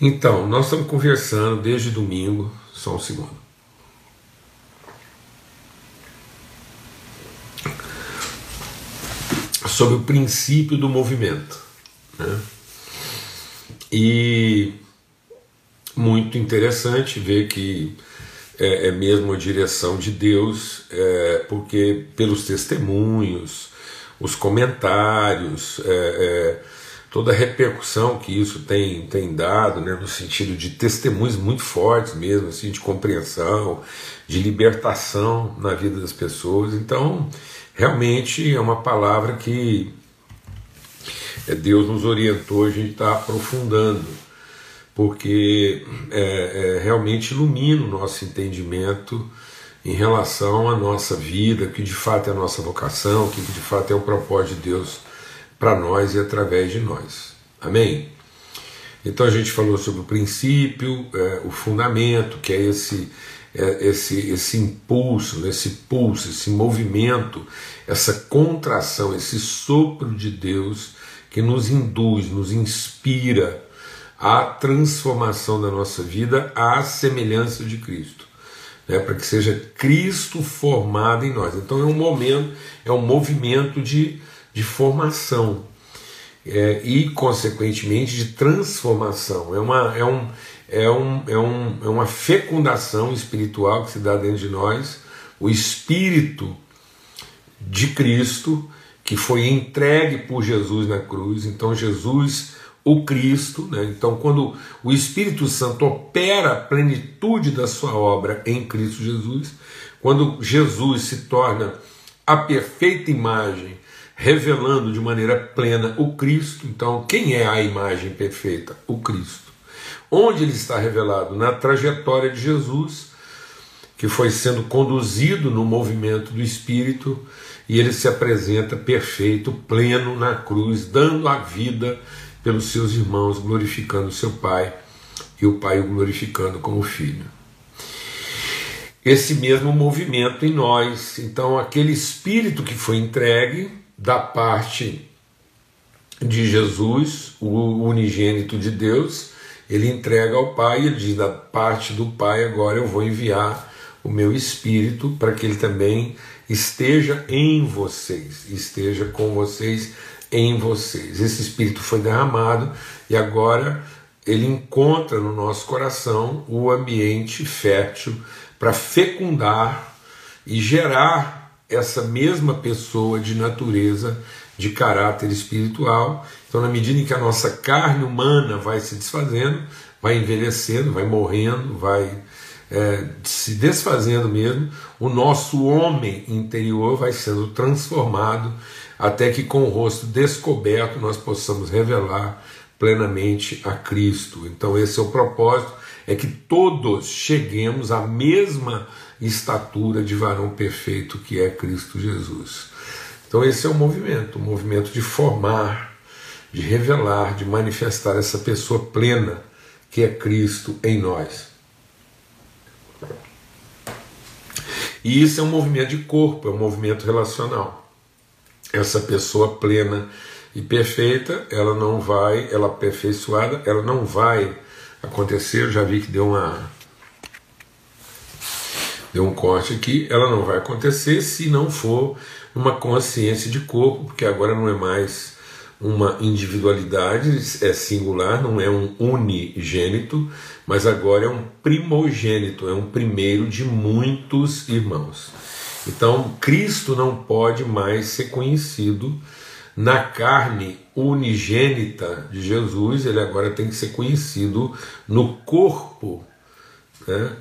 Então, nós estamos conversando desde domingo, só um segundo. Sobre o princípio do movimento. Né? E muito interessante ver que é, é mesmo a direção de Deus, é, porque pelos testemunhos, os comentários, é, é toda a repercussão que isso tem, tem dado, né, no sentido de testemunhos muito fortes mesmo, assim, de compreensão, de libertação na vida das pessoas. Então, realmente é uma palavra que é, Deus nos orientou, a gente está aprofundando, porque é, é, realmente ilumina o nosso entendimento em relação à nossa vida, que de fato é a nossa vocação, que de fato é o propósito de Deus para nós e através de nós. Amém? Então a gente falou sobre o princípio, é, o fundamento, que é esse, é, esse, esse impulso, né, esse pulso, esse movimento, essa contração, esse sopro de Deus que nos induz, nos inspira à transformação da nossa vida à semelhança de Cristo. Né, para que seja Cristo formado em nós. Então é um momento, é um movimento de de formação é, e, consequentemente, de transformação. É uma, é, um, é, um, é, um, é uma fecundação espiritual que se dá dentro de nós, o Espírito de Cristo que foi entregue por Jesus na cruz. Então, Jesus, o Cristo, né? então, quando o Espírito Santo opera a plenitude da sua obra em Cristo Jesus, quando Jesus se torna a perfeita imagem revelando de maneira plena o Cristo. Então, quem é a imagem perfeita? O Cristo. Onde ele está revelado? Na trajetória de Jesus, que foi sendo conduzido no movimento do Espírito, e ele se apresenta perfeito, pleno na cruz, dando a vida pelos seus irmãos, glorificando seu Pai, e o Pai o glorificando como Filho esse mesmo movimento em nós. Então, aquele espírito que foi entregue da parte de Jesus, o unigênito de Deus, ele entrega ao Pai, ele diz: da parte do Pai, agora eu vou enviar o meu Espírito para que ele também esteja em vocês, esteja com vocês em vocês. Esse Espírito foi derramado e agora ele encontra no nosso coração o ambiente fértil para fecundar e gerar essa mesma pessoa de natureza, de caráter espiritual. Então, na medida em que a nossa carne humana vai se desfazendo, vai envelhecendo, vai morrendo, vai é, se desfazendo mesmo, o nosso homem interior vai sendo transformado até que com o rosto descoberto nós possamos revelar plenamente a Cristo. Então esse é o propósito, é que todos cheguemos à mesma estatura de varão perfeito que é Cristo Jesus. Então, esse é o movimento o movimento de formar, de revelar, de manifestar essa pessoa plena que é Cristo em nós. E isso é um movimento de corpo, é um movimento relacional. Essa pessoa plena e perfeita, ela não vai, ela aperfeiçoada, ela não vai acontecer. Eu já vi que deu uma deu um corte aqui, ela não vai acontecer se não for uma consciência de corpo, porque agora não é mais uma individualidade, é singular, não é um unigênito, mas agora é um primogênito, é um primeiro de muitos irmãos. Então, Cristo não pode mais ser conhecido na carne unigênita de Jesus, ele agora tem que ser conhecido no corpo, né?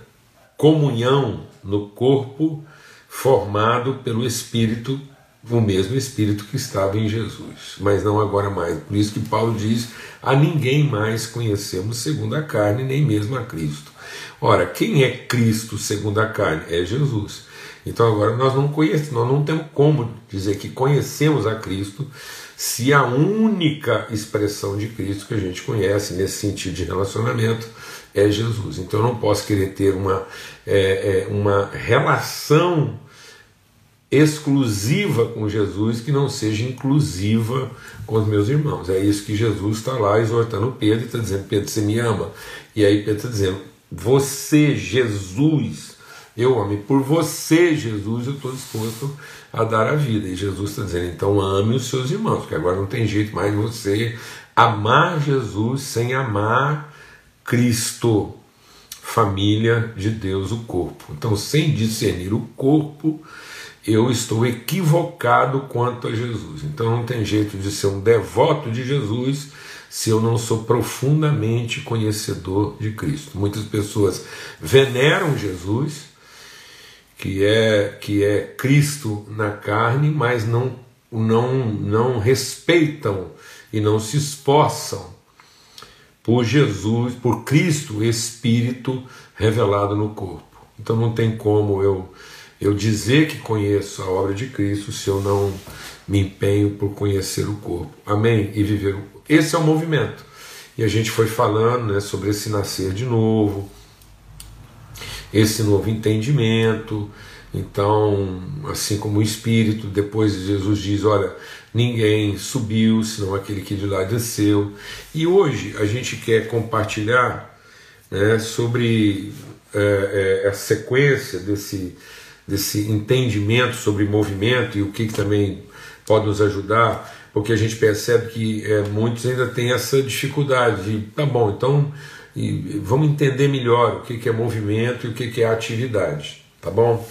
Comunhão no corpo formado pelo Espírito, o mesmo Espírito que estava em Jesus, mas não agora mais. Por isso que Paulo diz: a ninguém mais conhecemos segundo a carne, nem mesmo a Cristo. Ora, quem é Cristo segundo a carne? É Jesus. Então agora nós não conhecemos, nós não temos como dizer que conhecemos a Cristo se a única expressão de Cristo que a gente conhece nesse sentido de relacionamento é Jesus. Então eu não posso querer ter uma, é, é, uma relação exclusiva com Jesus que não seja inclusiva com os meus irmãos. É isso que Jesus está lá exortando Pedro e está dizendo: Pedro, você me ama. E aí Pedro está dizendo: Você, Jesus, eu amo, por você, Jesus, eu estou disposto a dar a vida. E Jesus está dizendo: então ame os seus irmãos, porque agora não tem jeito mais você amar Jesus sem amar Cristo, família de Deus, o corpo. Então, sem discernir o corpo, eu estou equivocado quanto a Jesus. Então não tem jeito de ser um devoto de Jesus se eu não sou profundamente conhecedor de Cristo. Muitas pessoas veneram Jesus, que é que é Cristo na carne, mas não não não respeitam e não se esforçam por Jesus, por Cristo Espírito revelado no corpo. Então não tem como eu eu dizer que conheço a obra de Cristo se eu não me empenho por conhecer o corpo. Amém? E viver. Esse é o movimento. E a gente foi falando né, sobre esse nascer de novo, esse novo entendimento. Então, assim como o Espírito, depois Jesus diz: Olha, ninguém subiu senão aquele que de lá desceu. E hoje a gente quer compartilhar né, sobre é, é, a sequência desse desse entendimento sobre movimento e o que, que também pode nos ajudar, porque a gente percebe que é, muitos ainda têm essa dificuldade de, tá bom, então e, vamos entender melhor o que, que é movimento e o que, que é atividade, tá bom?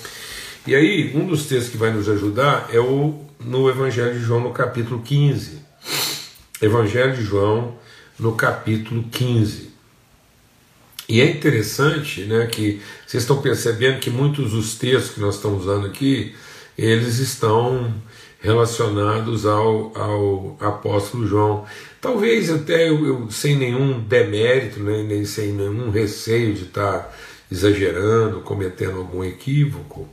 E aí, um dos textos que vai nos ajudar é o no Evangelho de João, no capítulo 15. Evangelho de João, no capítulo 15. E é interessante né, que vocês estão percebendo que muitos dos textos que nós estamos usando aqui, eles estão relacionados ao, ao apóstolo João. Talvez até eu, eu sem nenhum demérito, né, nem sem nenhum receio de estar exagerando, cometendo algum equívoco,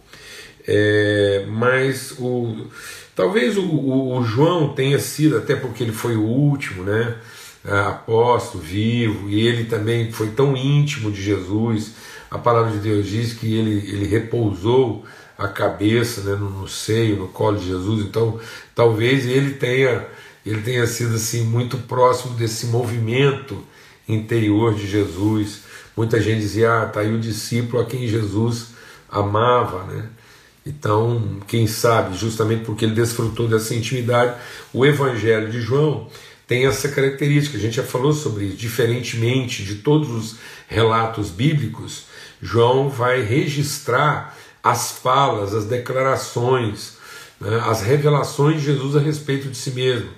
é, mas o, talvez o, o, o João tenha sido, até porque ele foi o último, né? Apóstolo vivo, e ele também foi tão íntimo de Jesus. A palavra de Deus diz que ele, ele repousou a cabeça né, no, no seio, no colo de Jesus. Então, talvez ele tenha ele tenha sido assim muito próximo desse movimento interior de Jesus. Muita gente dizia: "Ah, tá aí o discípulo a quem Jesus amava", né? Então, quem sabe, justamente porque ele desfrutou dessa intimidade, o Evangelho de João tem essa característica. A gente já falou sobre isso. Diferentemente de todos os relatos bíblicos, João vai registrar as falas, as declarações, né, as revelações de Jesus a respeito de si mesmo.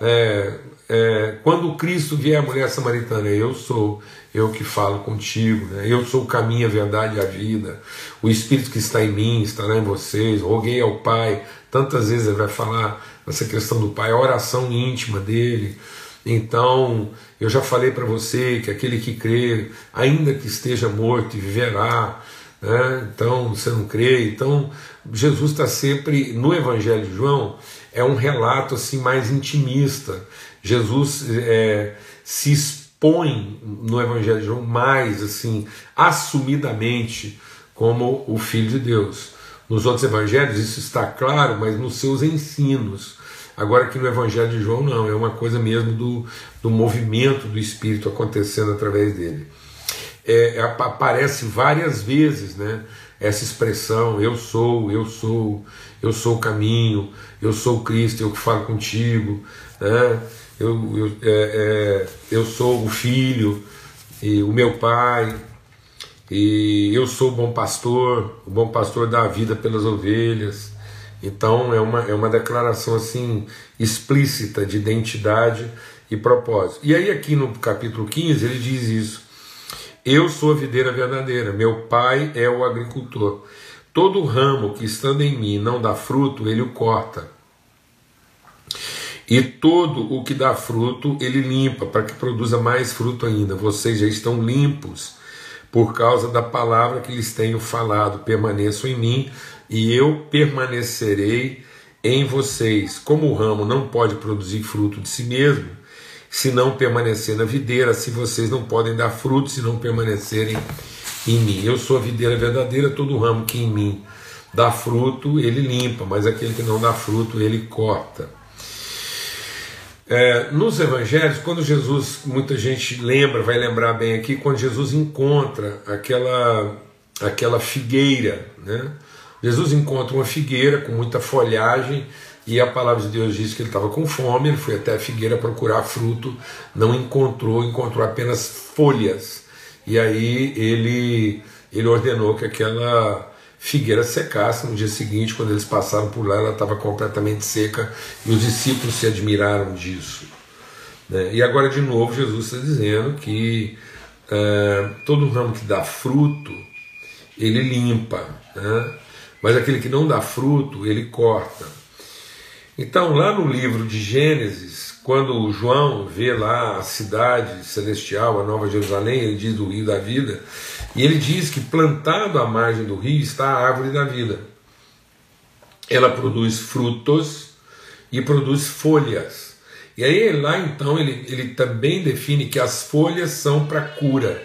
É, é, quando Cristo vier a mulher samaritana, eu sou eu que falo contigo, né? eu sou o caminho, a verdade e a vida. O Espírito que está em mim estará em vocês. Roguei ao Pai, tantas vezes ele vai falar essa questão do Pai, a oração íntima dele. Então, eu já falei para você que aquele que crê, ainda que esteja morto, viverá. Né? Então, você não crê. Então, Jesus está sempre, no Evangelho de João, é um relato assim mais intimista. Jesus é, se expõe no Evangelho de João mais assim, assumidamente, como o Filho de Deus. Nos outros evangelhos isso está claro, mas nos seus ensinos. Agora aqui no Evangelho de João não, é uma coisa mesmo do, do movimento do Espírito acontecendo através dele. É, é, aparece várias vezes né, essa expressão, eu sou, eu sou, eu sou o caminho, eu sou Cristo, eu que falo contigo, né, eu, eu, é, é eu sou o Filho, e o meu Pai, e eu sou o bom pastor, o bom pastor dá a vida pelas ovelhas. Então é uma, é uma declaração assim explícita de identidade e propósito. E aí aqui no capítulo 15 ele diz isso. Eu sou a videira verdadeira, meu pai é o agricultor. Todo ramo que estando em mim não dá fruto, ele o corta. E todo o que dá fruto, ele limpa, para que produza mais fruto ainda. Vocês já estão limpos por causa da palavra que lhes tenho falado. Permaneçam em mim e eu permanecerei em vocês. Como o ramo não pode produzir fruto de si mesmo, se não permanecer na videira, se vocês não podem dar fruto se não permanecerem em mim. Eu sou a videira verdadeira, todo ramo que em mim dá fruto, ele limpa, mas aquele que não dá fruto, ele corta. É, nos evangelhos, quando Jesus, muita gente lembra, vai lembrar bem aqui, quando Jesus encontra aquela, aquela figueira, né? Jesus encontra uma figueira com muita folhagem e a palavra de Deus diz que ele estava com fome, ele foi até a figueira procurar fruto, não encontrou, encontrou apenas folhas. E aí ele, ele ordenou que aquela figueira secasse. No dia seguinte, quando eles passaram por lá, ela estava completamente seca e os discípulos se admiraram disso. Né? E agora, de novo, Jesus está dizendo que é, todo ramo que dá fruto, ele limpa, né? mas aquele que não dá fruto, ele corta. Então, lá no livro de Gênesis, quando João vê lá a cidade celestial, a Nova Jerusalém, ele diz do rio da vida, e ele diz que plantado à margem do rio está a árvore da vida. Ela produz frutos e produz folhas. E aí lá então ele, ele também define que as folhas são para cura.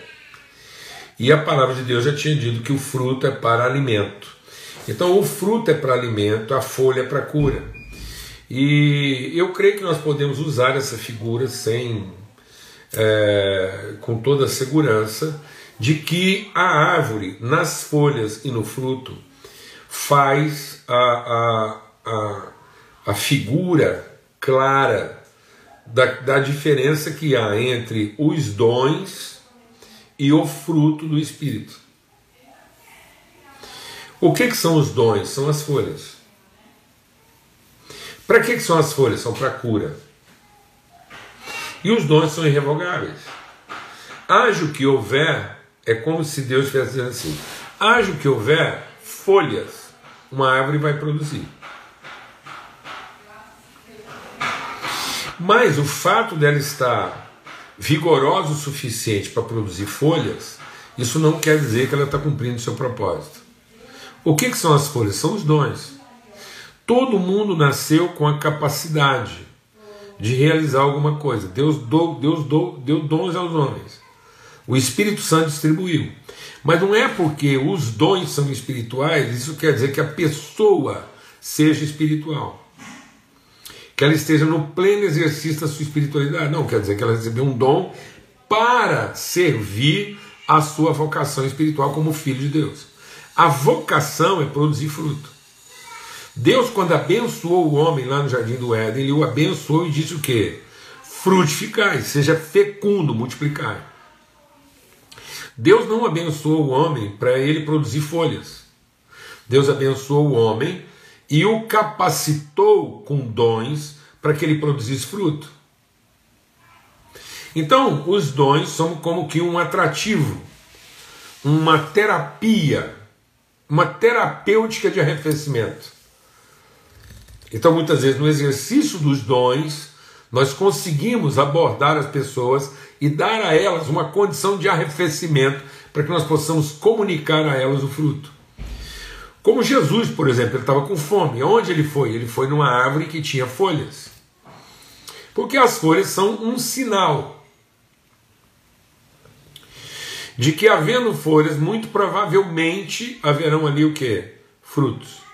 E a palavra de Deus já tinha dito que o fruto é para alimento. Então o fruto é para alimento, a folha é para cura. E eu creio que nós podemos usar essa figura sem, é, com toda a segurança de que a árvore, nas folhas e no fruto, faz a, a, a, a figura clara da, da diferença que há entre os dons e o fruto do Espírito. O que, que são os dons? São as folhas. Para que, que são as folhas? São para cura. E os dons são irrevogáveis. Haja o que houver, é como se Deus estivesse dizendo assim: haja o que houver, folhas, uma árvore vai produzir. Mas o fato dela estar vigorosa o suficiente para produzir folhas, isso não quer dizer que ela está cumprindo o seu propósito. O que, que são as folhas? São os dons. Todo mundo nasceu com a capacidade de realizar alguma coisa. Deus, do, Deus do, deu dons aos homens. O Espírito Santo distribuiu. Mas não é porque os dons são espirituais, isso quer dizer que a pessoa seja espiritual. Que ela esteja no pleno exercício da sua espiritualidade. Não, quer dizer que ela recebeu um dom para servir a sua vocação espiritual como filho de Deus. A vocação é produzir fruto. Deus, quando abençoou o homem lá no jardim do Éden, ele o abençoou e disse o quê? Frutificai, seja fecundo, multiplicai. Deus não abençoou o homem para ele produzir folhas. Deus abençoou o homem e o capacitou com dons para que ele produzisse fruto. Então, os dons são como que um atrativo, uma terapia, uma terapêutica de arrefecimento. Então, muitas vezes, no exercício dos dons, nós conseguimos abordar as pessoas e dar a elas uma condição de arrefecimento para que nós possamos comunicar a elas o fruto. Como Jesus, por exemplo, ele estava com fome. Onde ele foi? Ele foi numa árvore que tinha folhas. Porque as folhas são um sinal de que havendo folhas, muito provavelmente haverão ali o que? Frutos.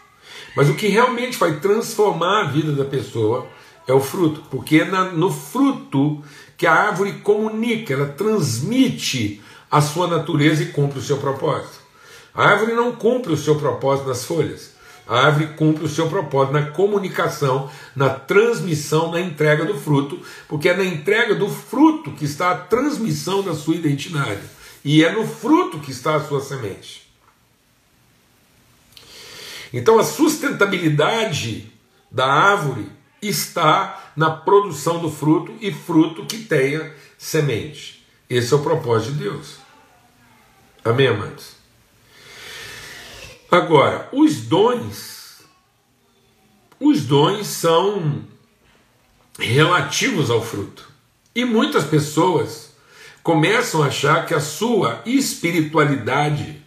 Mas o que realmente vai transformar a vida da pessoa é o fruto, porque é no fruto que a árvore comunica, ela transmite a sua natureza e cumpre o seu propósito. A árvore não cumpre o seu propósito nas folhas. A árvore cumpre o seu propósito na comunicação, na transmissão, na entrega do fruto, porque é na entrega do fruto que está a transmissão da sua identidade. E é no fruto que está a sua semente. Então a sustentabilidade da árvore está na produção do fruto e fruto que tenha semente. Esse é o propósito de Deus. Amém, amados? Agora, os dons, os dons são relativos ao fruto. E muitas pessoas começam a achar que a sua espiritualidade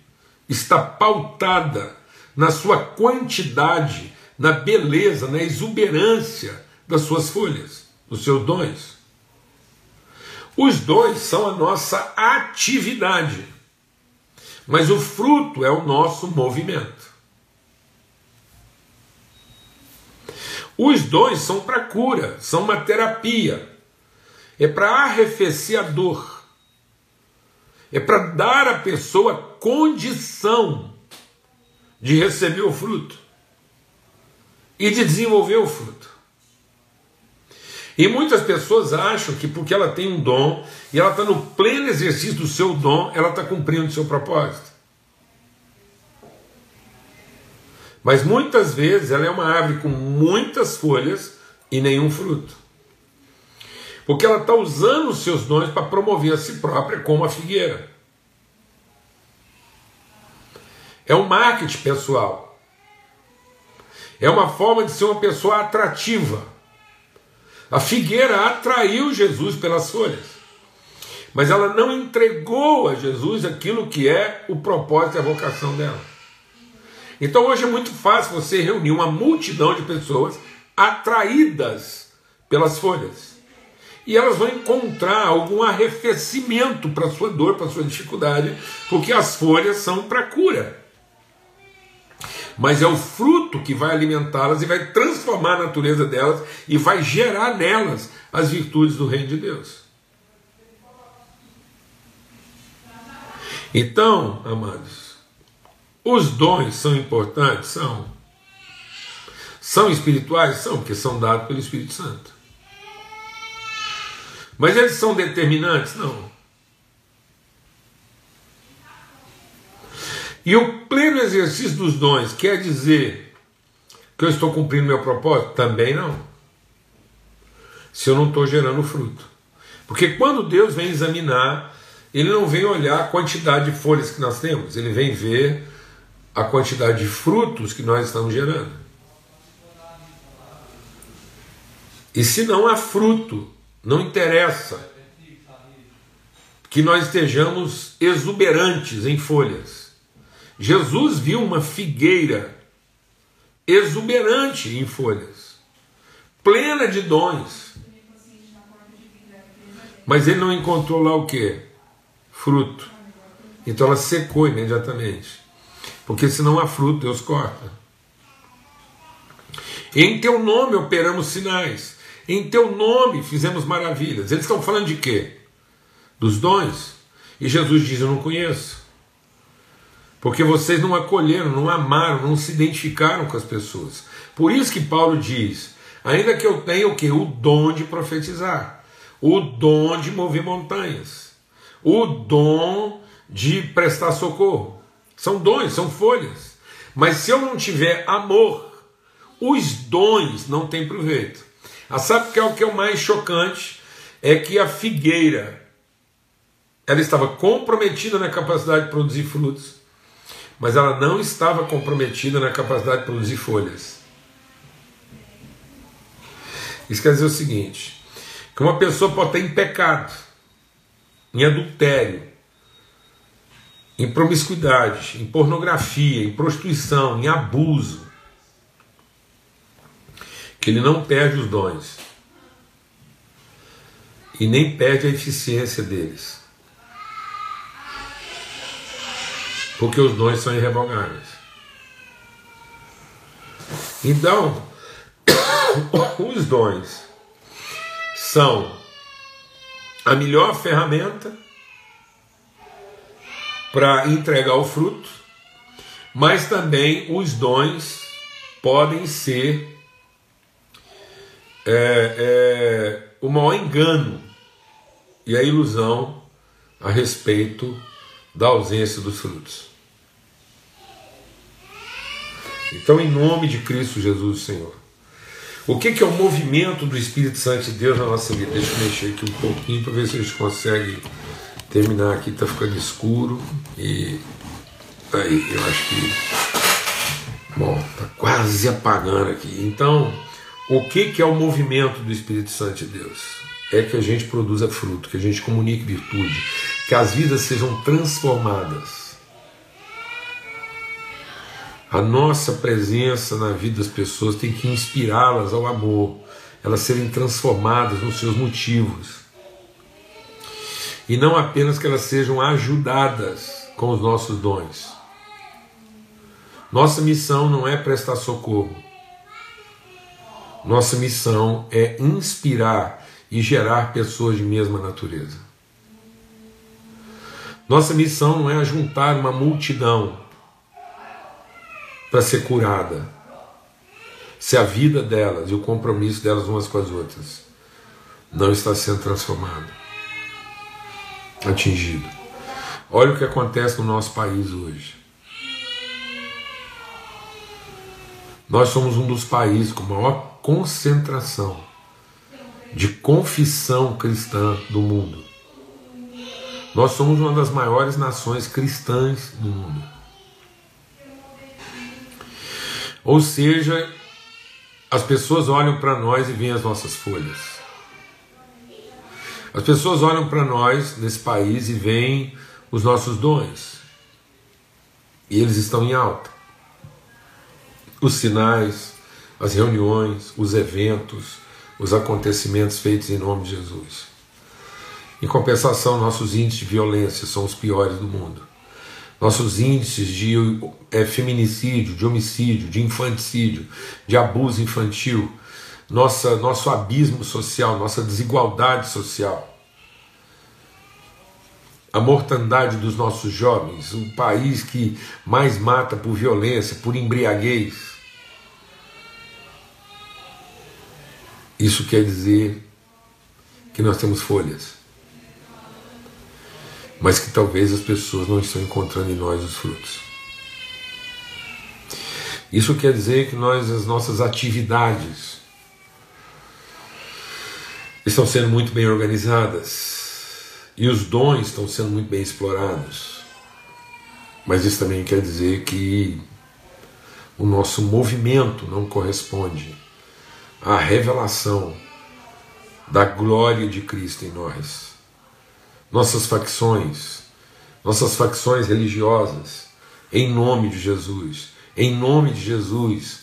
está pautada na sua quantidade, na beleza, na exuberância das suas folhas, dos seus dons. Os dons são a nossa atividade, mas o fruto é o nosso movimento. Os dons são para cura, são uma terapia, é para arrefecer a dor, é para dar à pessoa condição de receber o fruto e de desenvolver o fruto. E muitas pessoas acham que porque ela tem um dom e ela está no pleno exercício do seu dom, ela está cumprindo o seu propósito. Mas muitas vezes ela é uma árvore com muitas folhas e nenhum fruto. Porque ela está usando os seus dons para promover a si própria como a figueira. É um marketing pessoal. É uma forma de ser uma pessoa atrativa. A figueira atraiu Jesus pelas folhas. Mas ela não entregou a Jesus aquilo que é o propósito e a vocação dela. Então hoje é muito fácil você reunir uma multidão de pessoas atraídas pelas folhas. E elas vão encontrar algum arrefecimento para sua dor, para sua dificuldade, porque as folhas são para cura. Mas é o fruto que vai alimentá-las e vai transformar a natureza delas e vai gerar nelas as virtudes do reino de Deus. Então, amados, os dons são importantes? São. São espirituais? São, porque são dados pelo Espírito Santo. Mas eles são determinantes? Não. E o pleno exercício dos dons quer dizer que eu estou cumprindo meu propósito? Também não. Se eu não estou gerando fruto. Porque quando Deus vem examinar, Ele não vem olhar a quantidade de folhas que nós temos, Ele vem ver a quantidade de frutos que nós estamos gerando. E se não há fruto, não interessa que nós estejamos exuberantes em folhas. Jesus viu uma figueira exuberante em folhas, plena de dons. Mas ele não encontrou lá o que? Fruto. Então ela secou imediatamente. Porque se não há fruto, Deus corta. Em teu nome operamos sinais. Em teu nome fizemos maravilhas. Eles estão falando de quê? Dos dons. E Jesus diz: Eu não conheço. Porque vocês não acolheram, não amaram, não se identificaram com as pessoas. Por isso que Paulo diz: ainda que eu tenha o que? O dom de profetizar, o dom de mover montanhas, o dom de prestar socorro, são dons, são folhas. Mas se eu não tiver amor, os dons não têm proveito. Ah, sabe que é o que é o mais chocante? É que a figueira ela estava comprometida na capacidade de produzir frutos, mas ela não estava comprometida na capacidade de produzir folhas. Isso quer dizer o seguinte: que uma pessoa pode estar em pecado, em adultério, em promiscuidade, em pornografia, em prostituição, em abuso, que ele não perde os dons e nem perde a eficiência deles. Porque os dons são irrevogáveis. Então, os dons são a melhor ferramenta para entregar o fruto, mas também os dons podem ser é, é, o maior engano e a ilusão a respeito da ausência dos frutos. Então, em nome de Cristo Jesus, Senhor. O que, que é o movimento do Espírito Santo de Deus na nossa vida? Deixa eu mexer aqui um pouquinho para ver se a gente consegue terminar aqui, tá ficando escuro e aí eu acho que bom, tá quase apagando aqui. Então, o que que é o movimento do Espírito Santo de Deus? É que a gente produza fruto, que a gente comunique virtude, que as vidas sejam transformadas. A nossa presença na vida das pessoas tem que inspirá-las ao amor, elas serem transformadas nos seus motivos e não apenas que elas sejam ajudadas com os nossos dons. Nossa missão não é prestar socorro. Nossa missão é inspirar e gerar pessoas de mesma natureza. Nossa missão não é juntar uma multidão para ser curada, se a vida delas e o compromisso delas umas com as outras não está sendo transformado, atingido. Olha o que acontece no nosso país hoje. Nós somos um dos países com maior concentração de confissão cristã do mundo. Nós somos uma das maiores nações cristãs do mundo. Ou seja, as pessoas olham para nós e veem as nossas folhas. As pessoas olham para nós nesse país e veem os nossos dons. E eles estão em alta. Os sinais, as reuniões, os eventos, os acontecimentos feitos em nome de Jesus. Em compensação, nossos índices de violência são os piores do mundo. Nossos índices de é, feminicídio, de homicídio, de infanticídio, de abuso infantil, nossa, nosso abismo social, nossa desigualdade social, a mortandade dos nossos jovens, um país que mais mata por violência, por embriaguez. Isso quer dizer que nós temos folhas mas que talvez as pessoas não estão encontrando em nós os frutos. Isso quer dizer que nós, as nossas atividades, estão sendo muito bem organizadas e os dons estão sendo muito bem explorados. Mas isso também quer dizer que o nosso movimento não corresponde à revelação da glória de Cristo em nós nossas facções, nossas facções religiosas, em nome de Jesus. Em nome de Jesus,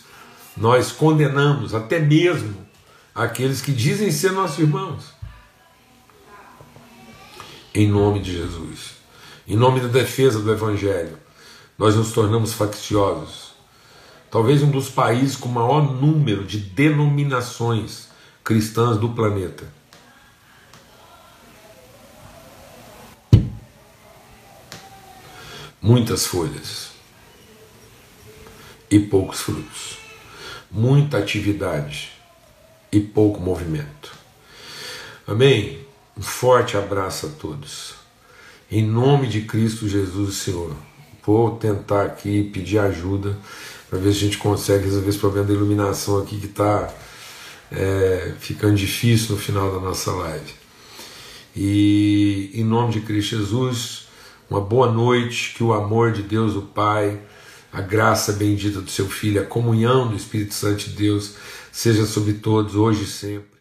nós condenamos até mesmo aqueles que dizem ser nossos irmãos. Em nome de Jesus. Em nome da defesa do Evangelho, nós nos tornamos facciosos. Talvez um dos países com maior número de denominações cristãs do planeta. muitas folhas e poucos frutos, muita atividade e pouco movimento. Amém? Um forte abraço a todos. Em nome de Cristo Jesus, Senhor. Vou tentar aqui pedir ajuda para ver se a gente consegue resolver esse problema da iluminação aqui que está é, ficando difícil no final da nossa live. E em nome de Cristo Jesus, uma boa noite, que o amor de Deus, o Pai, a graça bendita do seu Filho, a comunhão do Espírito Santo de Deus seja sobre todos, hoje e sempre.